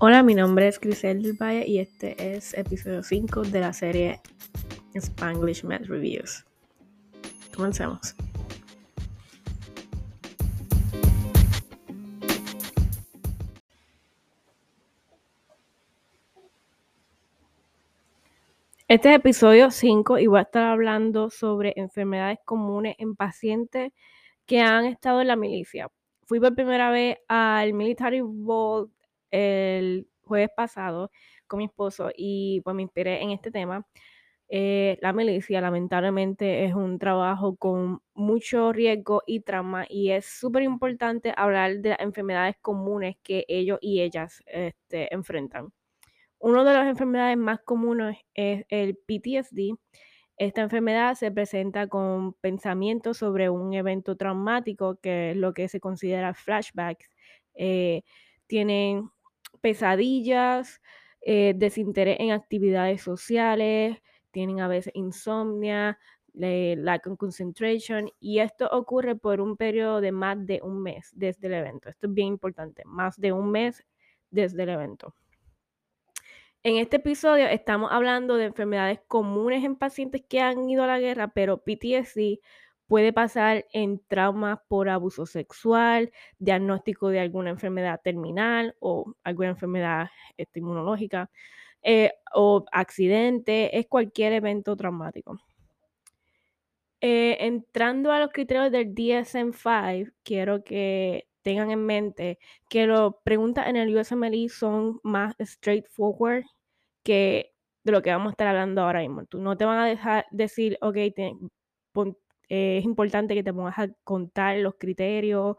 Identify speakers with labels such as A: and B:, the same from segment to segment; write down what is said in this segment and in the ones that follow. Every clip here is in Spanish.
A: Hola, mi nombre es Grisel del Valle y este es episodio 5 de la serie Spanglish Math Reviews. Comencemos. Este es episodio 5 y voy a estar hablando sobre enfermedades comunes en pacientes que han estado en la milicia. Fui por primera vez al Military Ball el jueves pasado con mi esposo y pues me inspiré en este tema. Eh, la milicia lamentablemente es un trabajo con mucho riesgo y trauma y es súper importante hablar de las enfermedades comunes que ellos y ellas este, enfrentan. Una de las enfermedades más comunes es el PTSD. Esta enfermedad se presenta con pensamientos sobre un evento traumático, que es lo que se considera flashbacks. Eh, tienen pesadillas, eh, desinterés en actividades sociales, tienen a veces insomnia, lack of concentration, y esto ocurre por un periodo de más de un mes desde el evento. Esto es bien importante, más de un mes desde el evento. En este episodio estamos hablando de enfermedades comunes en pacientes que han ido a la guerra, pero PTSD puede pasar en traumas por abuso sexual, diagnóstico de alguna enfermedad terminal o alguna enfermedad este, inmunológica eh, o accidente, es cualquier evento traumático. Eh, entrando a los criterios del DSM-5, quiero que tengan en mente que las preguntas en el USMLE son más straightforward que de lo que vamos a estar hablando ahora mismo. Tú no te van a dejar decir, ok, es importante que te pongas a contar los criterios,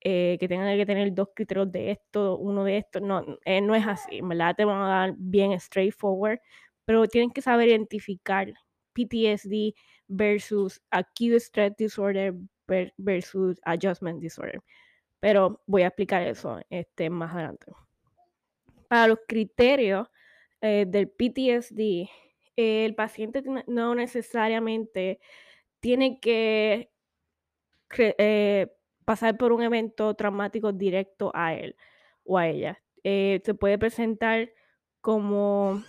A: eh, que tengan que tener dos criterios de esto, uno de esto. No, eh, no es así, verdad te van a dar bien straightforward, pero tienen que saber identificar PTSD versus acute stress disorder versus adjustment disorder. Pero voy a explicar eso este, más adelante. Para los criterios eh, del PTSD, el paciente no necesariamente tiene que eh, pasar por un evento traumático directo a él o a ella. Eh, se puede presentar como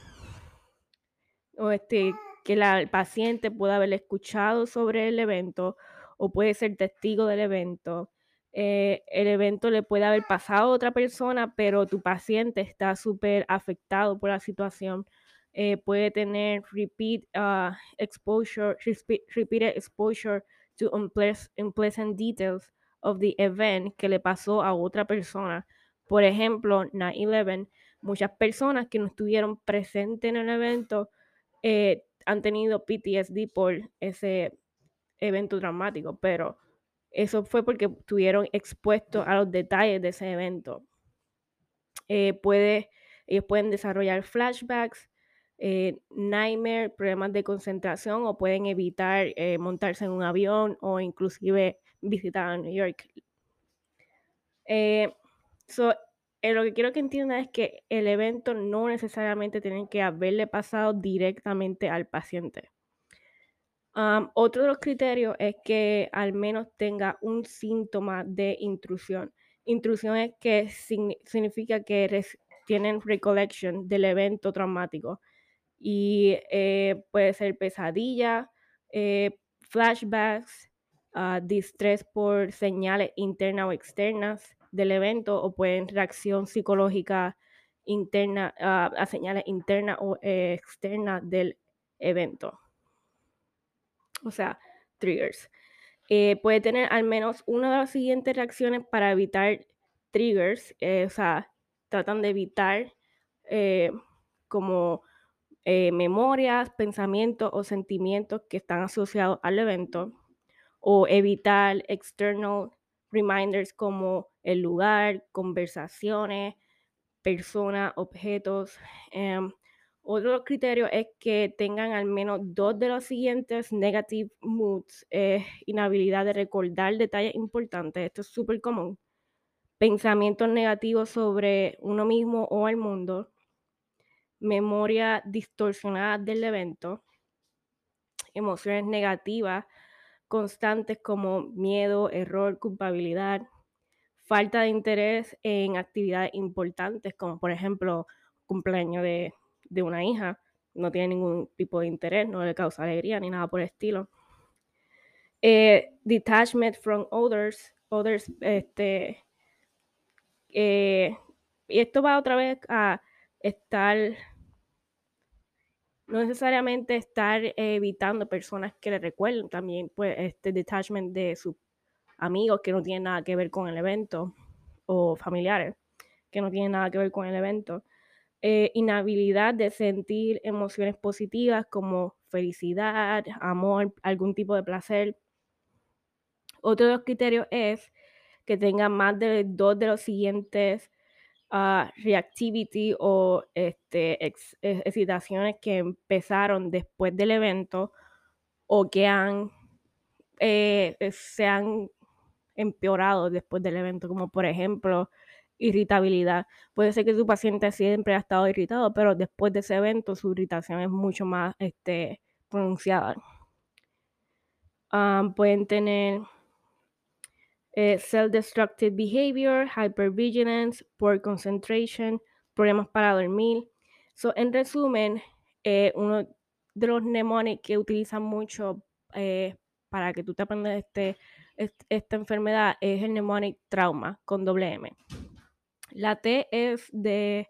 A: este, que el paciente pueda haber escuchado sobre el evento o puede ser testigo del evento. Eh, el evento le puede haber pasado a otra persona, pero tu paciente está súper afectado por la situación. Eh, puede tener repeat uh, exposure, repeated exposure to unpleasant details of the event que le pasó a otra persona. Por ejemplo, 9-11, muchas personas que no estuvieron presentes en el evento eh, han tenido PTSD por ese evento dramático, pero eso fue porque estuvieron expuestos a los detalles de ese evento. Eh, ellos pueden desarrollar flashbacks, eh, nightmare, problemas de concentración o pueden evitar eh, montarse en un avión o inclusive visitar a New York. So, lo que quiero que entiendan es que el evento no necesariamente tiene que haberle pasado directamente al paciente. otro de los criterios es que al menos tenga un síntoma de intrusión. Intrusión es que significa que tienen recollection del evento traumático y eh, puede ser pesadilla, eh, flashbacks, uh, distrés por señales internas o externas del evento o pueden reacción psicológica interna uh, a señales internas o eh, externas del evento. O sea, triggers. Eh, puede tener al menos una de las siguientes reacciones para evitar triggers, o sea, tratan de evitar como memorias, pensamientos o sentimientos que están asociados al evento, o evitar external reminders como el lugar, conversaciones, personas, objetos. Em, otro criterio es que tengan al menos dos de los siguientes negative moods, inhabilidad de recordar detalles importantes, esto es súper común, pensamientos negativos sobre uno mismo o el mundo, memoria distorsionada del evento, emociones negativas constantes como miedo, error, culpabilidad, falta de interés en actividades importantes, como por ejemplo cumpleaños de, de una hija, no tiene ningún tipo de interés, no le causa alegría ni nada por el estilo. Eh, detachment from others, others, este, eh, y esto va otra vez a estar, no necesariamente estar evitando personas que le recuerden, también pues este detachment de sus amigos que no tienen nada que ver con el evento o familiares que no tienen nada que ver con el evento. Eh, inhabilidad de sentir emociones positivas como felicidad, amor, algún tipo de placer. Otro de los criterios es que tenga más de dos de los siguientes uh, reactivity o este, ex, excitaciones que empezaron después del evento o que han, eh, se han empeorado después del evento, como por ejemplo irritabilidad. Puede ser que tu paciente siempre ha estado irritado, pero después de ese evento su irritación es mucho más este, pronunciada. Um, pueden tener eh, self-destructive behavior, hypervigilance, poor concentration, problemas para dormir. So, en resumen, eh, uno de los mnemonics que utilizan mucho eh, para que tú te aprendas este, este, esta enfermedad es el mnemonic trauma con doble M. La T es de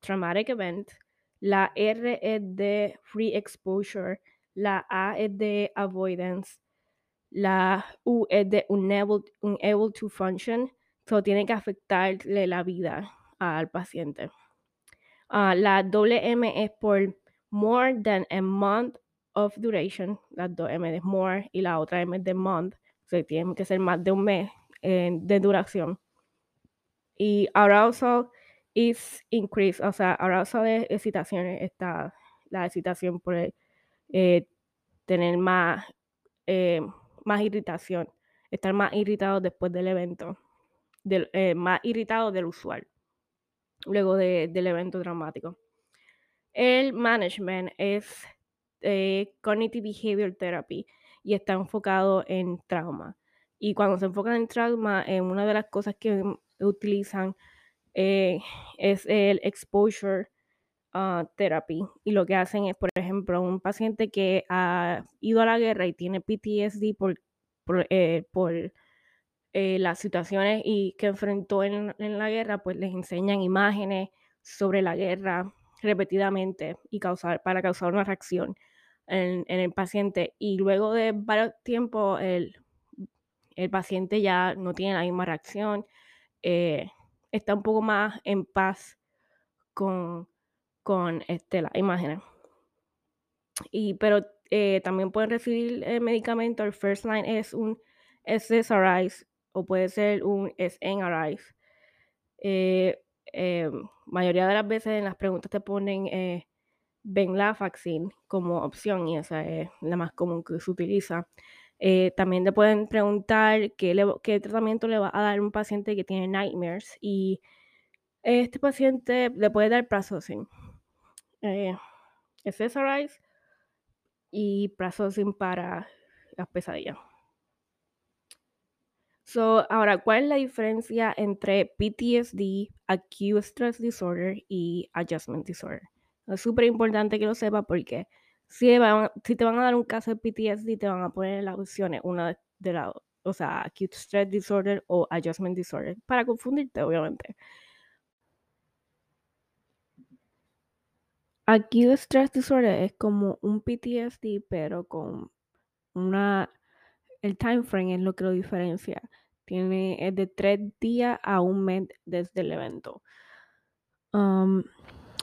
A: traumatic event, la R es de free exposure, la A es de avoidance, la U es de unable, unable to function, so tiene que afectarle la vida al paciente. Uh, la doble M es por more than a month of duration, las dos M de more y la otra M de month, o sea, tiene que ser más de un mes eh, de duración. Y arousal is increased, o sea, arousal de excitaciones, está la excitación por eh, tener más, eh, más irritación, estar más irritado después del evento, eh, más irritado del usual, luego de, del evento dramático. El management es eh, Cognitive Behavior Therapy y está enfocado en trauma. Y cuando se enfoca en trauma, eh, una de las cosas que utilizan eh, es el exposure uh, therapy. Y lo que hacen es, por ejemplo, un paciente que ha ido a la guerra y tiene PTSD por, por, eh, por eh, las situaciones y que enfrentó en, en, la guerra, pues les enseñan imágenes sobre la guerra repetidamente y causar, para causar una reacción en, en el paciente. Y luego de varios tiempos, el, el paciente ya no tiene la misma reacción, eh, está un poco más en paz con, con este, las imágenes. Y, pero eh, también pueden recibir el medicamento. El first line es un SSRIs o puede ser un SNRIs. Eh, eh, mayoría de las veces en las preguntas te ponen eh, Venlafaxine como opción y esa es la más común que se utiliza. Eh, también te pueden preguntar qué, le, qué, tratamiento le va a dar un paciente que tiene nightmares y este paciente le puede dar prazosin, eh, SSRIs y prazosin para las pesadillas. So, ahora, ¿cuál es la diferencia entre PTSD, Acute Stress Disorder y Adjustment Disorder? Es súper importante que lo sepa porque si, te van a dar un caso de PTSD, te van a poner las opciones, una de las, o sea, Acute Stress Disorder o Adjustment Disorder, para confundirte, obviamente. Acute Stress Disorder es como un PTSD, pero con una el time frame es lo que lo diferencia. Tiene, es de tres días a un mes desde el evento. Um,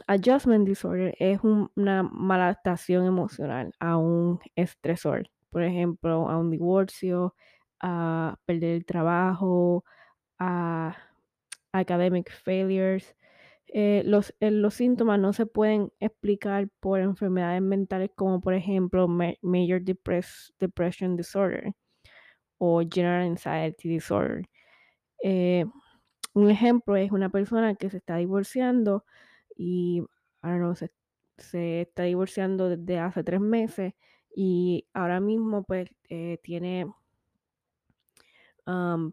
A: adjustment disorder es un, una maladaptación emocional a un estresor. Por ejemplo, a un divorcio, a perder el trabajo, a academic failures. Eh, los, eh, los, síntomas no se pueden explicar por enfermedades mentales como por ejemplo Major Depress Depression Disorder o General Anxiety Disorder. Eh, un ejemplo es una persona que se está divorciando y ahora no se, se está divorciando desde hace tres meses y ahora mismo pues tiene um,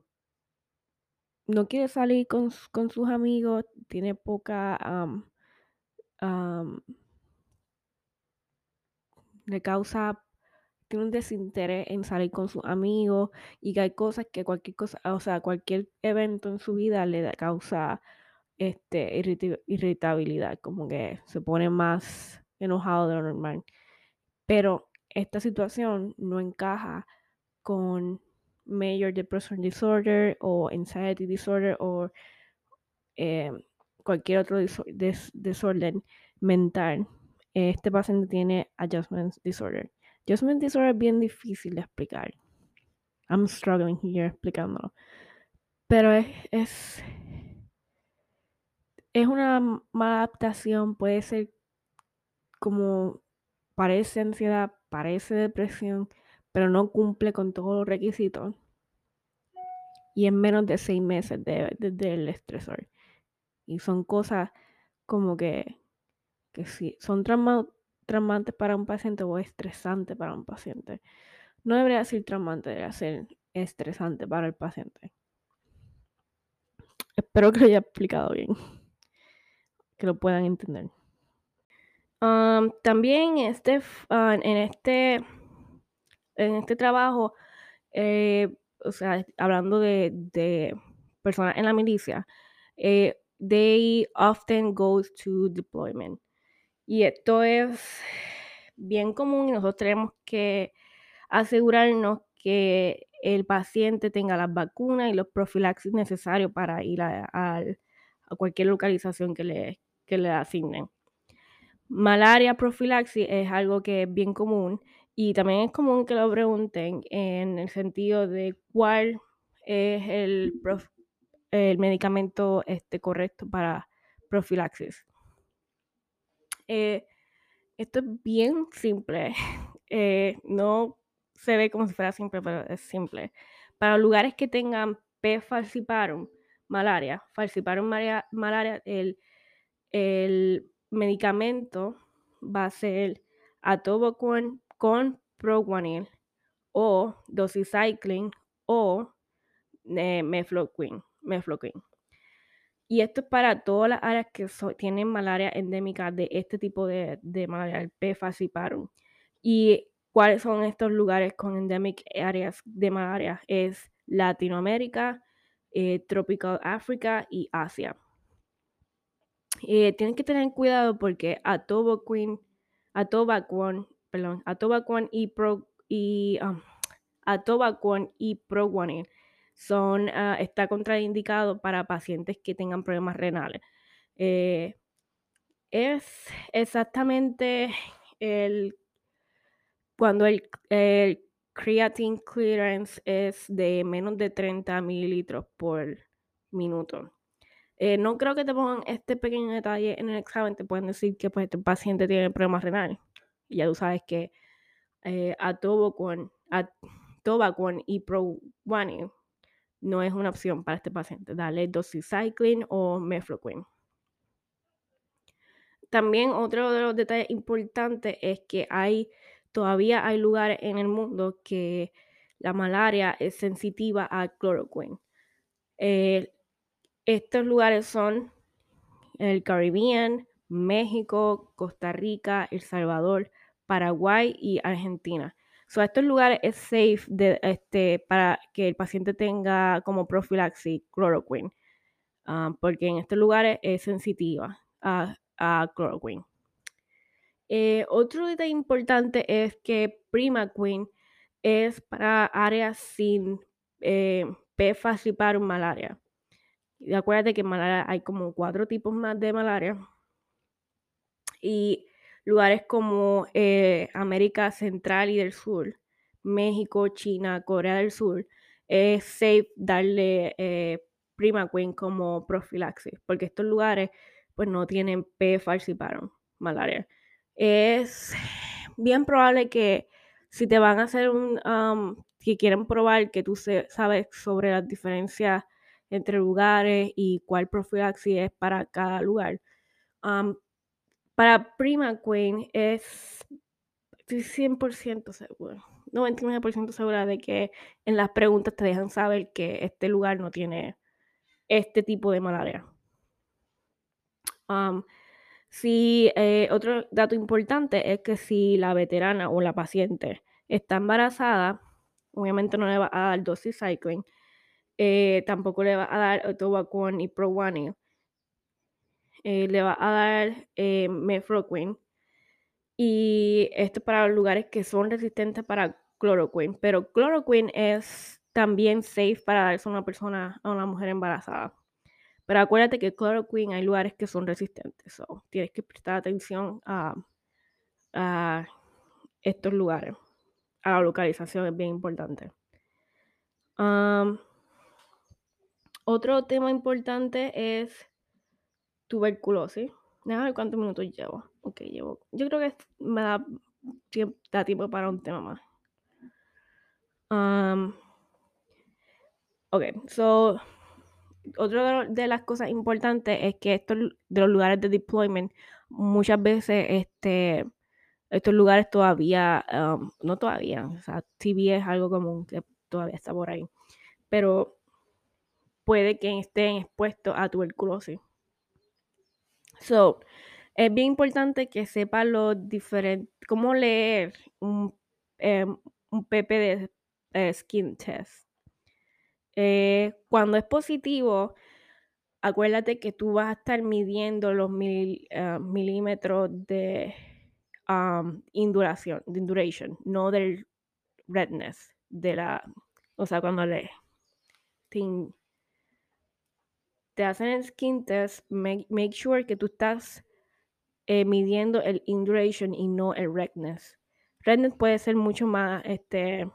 A: no quiere salir con, con sus amigos, tiene poca... le causa tiene un desinterés en salir con sus amigos y que hay cosas que cualquier cosa, o sea, cualquier evento en su vida le causa este, irritabilidad, como que se pone más enojado de lo normal. Pero esta situación no encaja con Major Depression Disorder o Anxiety Disorder o eh, cualquier otro desorden mental. Este paciente tiene Adjustment Disorder. Adjustment Disorder es bien difícil de explicar. I'm struggling here explicándolo. Pero es, es, es una mala adaptación, puede ser como parece ansiedad, parece depresión, pero no cumple con todos los requisitos. Y en menos de seis meses desde de, el estresor. Y son cosas como que, que son traumantes para un paciente o estresantes para un paciente. No debería ser traumante, debería ser estresante para el paciente. Espero que lo haya explicado bien, que lo puedan entender. también este, ah, en, este, en este trabajo, eh, o sea, hablando de, personas en la milicia, eh, they often go to deployment. Y esto es bien común y nosotros tenemos que asegurarnos que el paciente tenga las vacunas y los profilaxis necesarios para ir a, cualquier localización que le, que le asignen. Malaria profilaxis es algo que es bien común y también es común que lo pregunten en el sentido de cuál es el, el medicamento este, correcto para profilaxis. Eh, esto es bien simple. Eh, no se ve como si fuera simple, pero es simple. Para lugares que tengan P. falciparum, malaria, falciparum malaria, el, el medicamento va a ser atovaquone con proguanil o doxycycline o eh, mefloquine, Y esto es para todas las áreas que tienen malaria endémica de este tipo de, malaria, el P. Y cuáles son estos lugares con endemic áreas de malaria. Es Latinoamérica, eh, Tropical África y Asia. Eh, tienen que tener cuidado porque atovaquone, perdón, atovaquone y pro y um, y proguanil son uh, está contraindicado para pacientes que tengan problemas renales. Eh, es exactamente el cuando el, creatine clearance es de menos de 30 mililitros por minuto. Eh, no creo que te pongan este pequeño detalle en el examen, te pueden decir que pues, este paciente tiene problemas renales. Y ya tú sabes que eh, con y proguanil no es una opción para este paciente. Dale doxycycline o mefloquine. También otro de los detalles importantes es que hay todavía hay lugares en el mundo que la malaria es sensitiva a cloroquine. Estos lugares son el Caribbean, México, Costa Rica, El Salvador, Paraguay y Argentina. So, estos lugares es safe de, este, para que el paciente tenga como profilaxis cloroquine, ah, porque en estos lugares es sensitiva a, a. Eh, otro detalle importante es que Prima Queen es para áreas sin eh, P. falciparum malaria. Y acuérdate que en malaria hay como cuatro tipos más de malaria. Y lugares como eh, América Central y del Sur, México, China, Corea del Sur, es safe darle eh, Prima Queen como profilaxis, porque estos lugares pues no tienen P. falciparum malaria es bien probable que si te van a hacer un, que quieren probar que tú sabes sobre las diferencias entre lugares y cuál profilaxis es para cada lugar. Para Prima Queen es, estoy 100% seguro, 99% segura de que en las preguntas te dejan saber que este lugar no tiene este tipo de malaria. Um, si, eh, otro dato importante es que si la veterana o la paciente está embarazada, obviamente no le va a dar doxycycline, eh, tampoco le va a dar Otobacon y Proguanil, eh, le va a dar eh, y esto para los lugares que son resistentes para cloroquine, pero cloroquine es también safe para darse a una persona, a una mujer embarazada. Pero acuérdate que chloroquine hay lugares que son resistentes, so tienes que prestar atención a, a estos lugares. A la localización es bien importante. Otro tema importante es tuberculosis. Déjame ver cuántos minutos llevo. Ok, llevo. Yo creo que me da, tiempo, da tiempo para un tema más. Um, ok, so otra de las cosas importantes es que estos de los lugares de deployment, muchas veces este, estos lugares todavía, no todavía, o sea, TB es algo común que todavía está por ahí, pero puede que estén expuestos a tuberculosis. So, es bien importante que sepa los diferentes, cómo leer un, em, un PPD eh, skin test. Eh, cuando es positivo, acuérdate que tú vas a estar midiendo los mil, uh, milímetros de um, induración, de induration, no del redness, de la, o sea, cuando le te, te hacen el skin test, make, sure que tú estás eh, midiendo el induration y no el redness. Redness puede ser mucho más, este,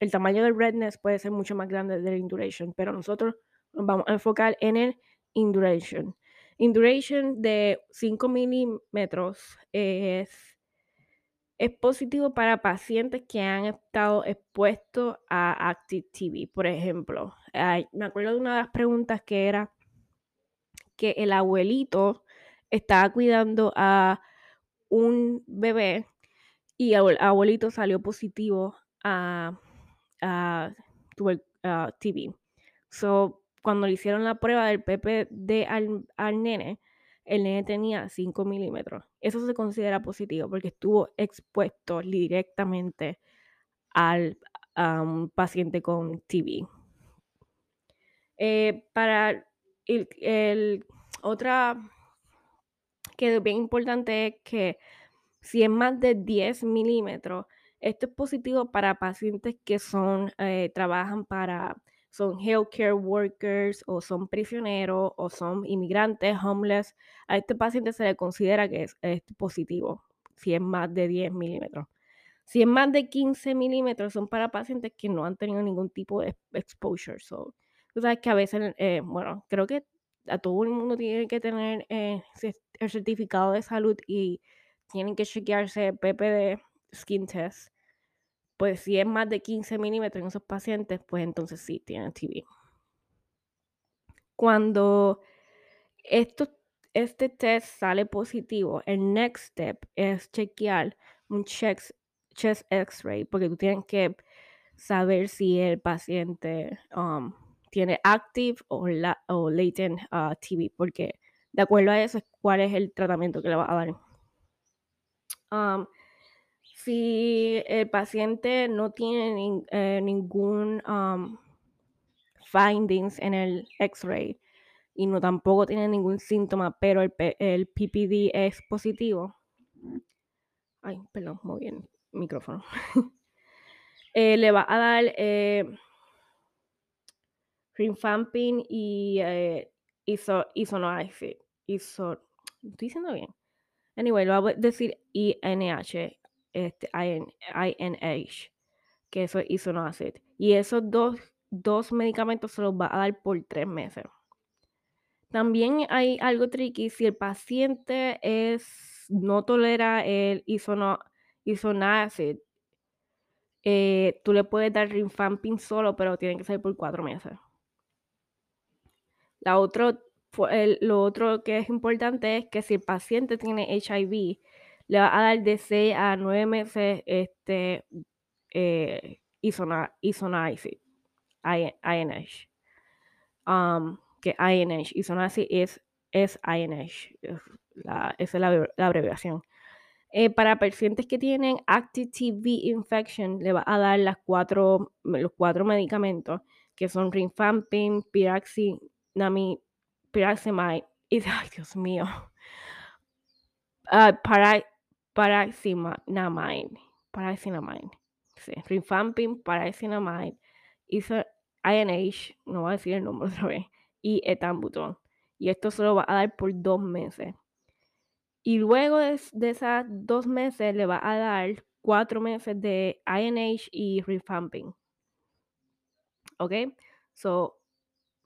A: el tamaño del redness puede ser mucho más grande del induration, pero nosotros nos vamos a enfocar en el induration. Induration de 5 milímetros es, es positivo para pacientes que han estado expuestos a Active TV. Por ejemplo, me acuerdo de una de las preguntas que era que el abuelito estaba cuidando a un bebé y el abuelito salió positivo a, a, a. So, cuando le hicieron la prueba del PPD al, al nene, el nene tenía 5 milímetros. Eso se considera positivo porque estuvo expuesto directamente al un paciente con TB. Eh, para el, el, otra que es bien importante es que si es más de 10 milímetros, esto es positivo para pacientes que son, eh, trabajan para, son healthcare workers o son prisioneros o son inmigrantes, homeless. A este paciente se le considera que es, positivo si es más de 10 milímetros. Si es más de 15 milímetros, son para pacientes que no han tenido ningún tipo de exposure. So, tú sabes que a veces, eh, bueno, creo que a todo el mundo tiene que tener eh, el certificado de salud y tienen que chequearse PPD skin test. Pues si es más de 15 milímetros en esos pacientes, pues entonces sí tienen TB. Cuando esto, este test sale positivo, el next step es chequear un chest, chest x-ray, porque tú tienes que saber si el paciente um, tiene active o, la, o latent uh, TB, porque de acuerdo a eso es cuál es el tratamiento que le va a dar. Si el paciente no tiene eh, ningún um, findings en el X-ray y no tampoco tiene ningún síntoma, pero el, el PPD es positivo. Ay, perdón, muy bien, micrófono. eh, le va a dar eh, Rifampin y eh, iso, ¿Estoy diciendo bien? Anyway, lo voy a decir INH, este, INH, que eso es isoniazid. Y esos dos, dos medicamentos se los va a dar por tres meses. También hay algo tricky si el paciente es, no tolera el isono, isoniazid. Eh, tú le puedes dar Rifampin solo, pero tiene que ser por cuatro meses. La otro, lo otro que es importante es que si el paciente tiene HIV, le va a dar de 6 a 9 meses este, eh, INH. Um, que INH. Así, es, es INH. esa es la, abreviación. Eh, para pacientes que tienen active TB infection, le va a dar las cuatro, los cuatro medicamentos que son rifampin, piraxinamide, piraximide y, ay Dios mío, uh, para, paraxinamide, paraxinamide, sí, paraxinamide, INH, no voy a decir el nombre otra vez, y etambutol. Y esto se lo va a dar por dos meses. Y luego de, de esas dos meses le va a dar cuatro meses de INH y rifampin. ¿Ok? So,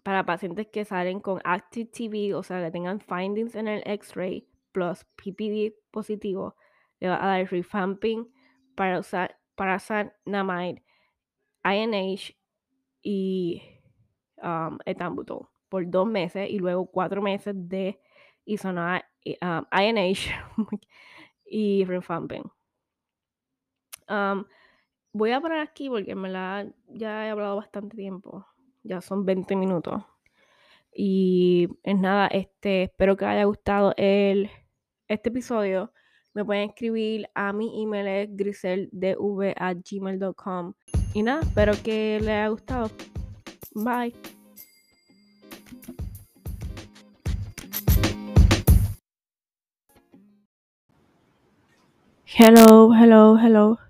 A: para pacientes que salen con active TB, o sea, que tengan findings en el X-ray plus PPD positivo, le va a dar rifampin, para usar parasanamide, INH y um, etambutol por dos meses y luego cuatro meses de isonamide, um, INH y rifampin. Um, voy a parar aquí porque me la ya he hablado bastante tiempo. Ya son 20 minutos. Y es nada, este, espero que haya gustado el, este episodio. Me pueden escribir a mi email griseldv.gmail.com Y nada, espero que les haya gustado. Bye. Hello, hello, hello.